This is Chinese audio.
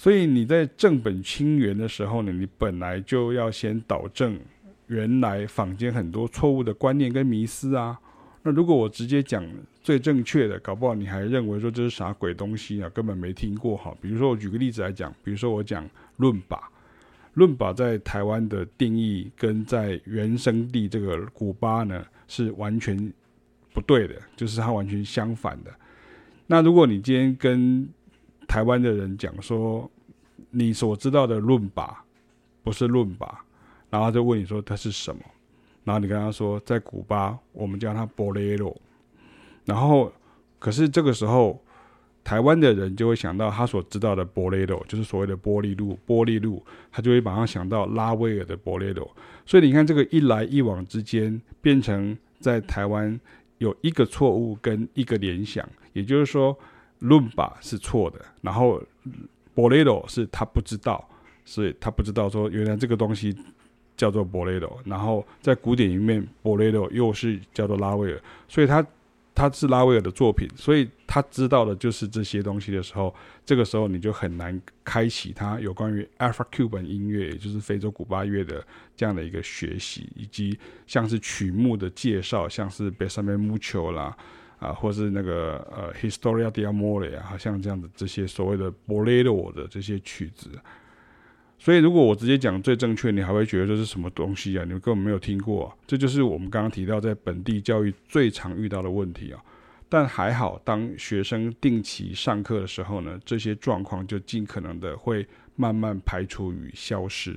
所以你在正本清源的时候呢，你本来就要先导正原来坊间很多错误的观念跟迷思啊。那如果我直接讲最正确的，搞不好你还认为说这是啥鬼东西啊，根本没听过哈。比如说我举个例子来讲，比如说我讲论把，论把在台湾的定义跟在原生地这个古巴呢是完全不对的，就是它完全相反的。那如果你今天跟台湾的人讲说你所知道的论把不是论把，然后他就问你说它是什么？然后你跟他说，在古巴我们叫它 Bolero，然后可是这个时候台湾的人就会想到他所知道的 Bolero，就是所谓的波丽露，波丽露，他就会马上想到拉威尔的 Bolero。所以你看这个一来一往之间，变成在台湾有一个错误跟一个联想，也就是说伦巴是错的，然后 Bolero 是他不知道，所以他不知道说原来这个东西。叫做波雷罗，然后在古典里面，波雷罗又是叫做拉威尔，所以他他是拉威尔的作品，所以他知道的就是这些东西的时候，这个时候你就很难开启他有关于 Afro-Cuban 音乐，也就是非洲古巴乐的这样的一个学习，以及像是曲目的介绍，像是 Besame Mucho 啦，啊，或是那个呃 Historia de Amore 啊，像这样的这些所谓的波雷罗的这些曲子。所以，如果我直接讲最正确，你还会觉得这是什么东西啊？你们根本没有听过啊。这就是我们刚刚提到在本地教育最常遇到的问题啊。但还好，当学生定期上课的时候呢，这些状况就尽可能的会慢慢排除与消失。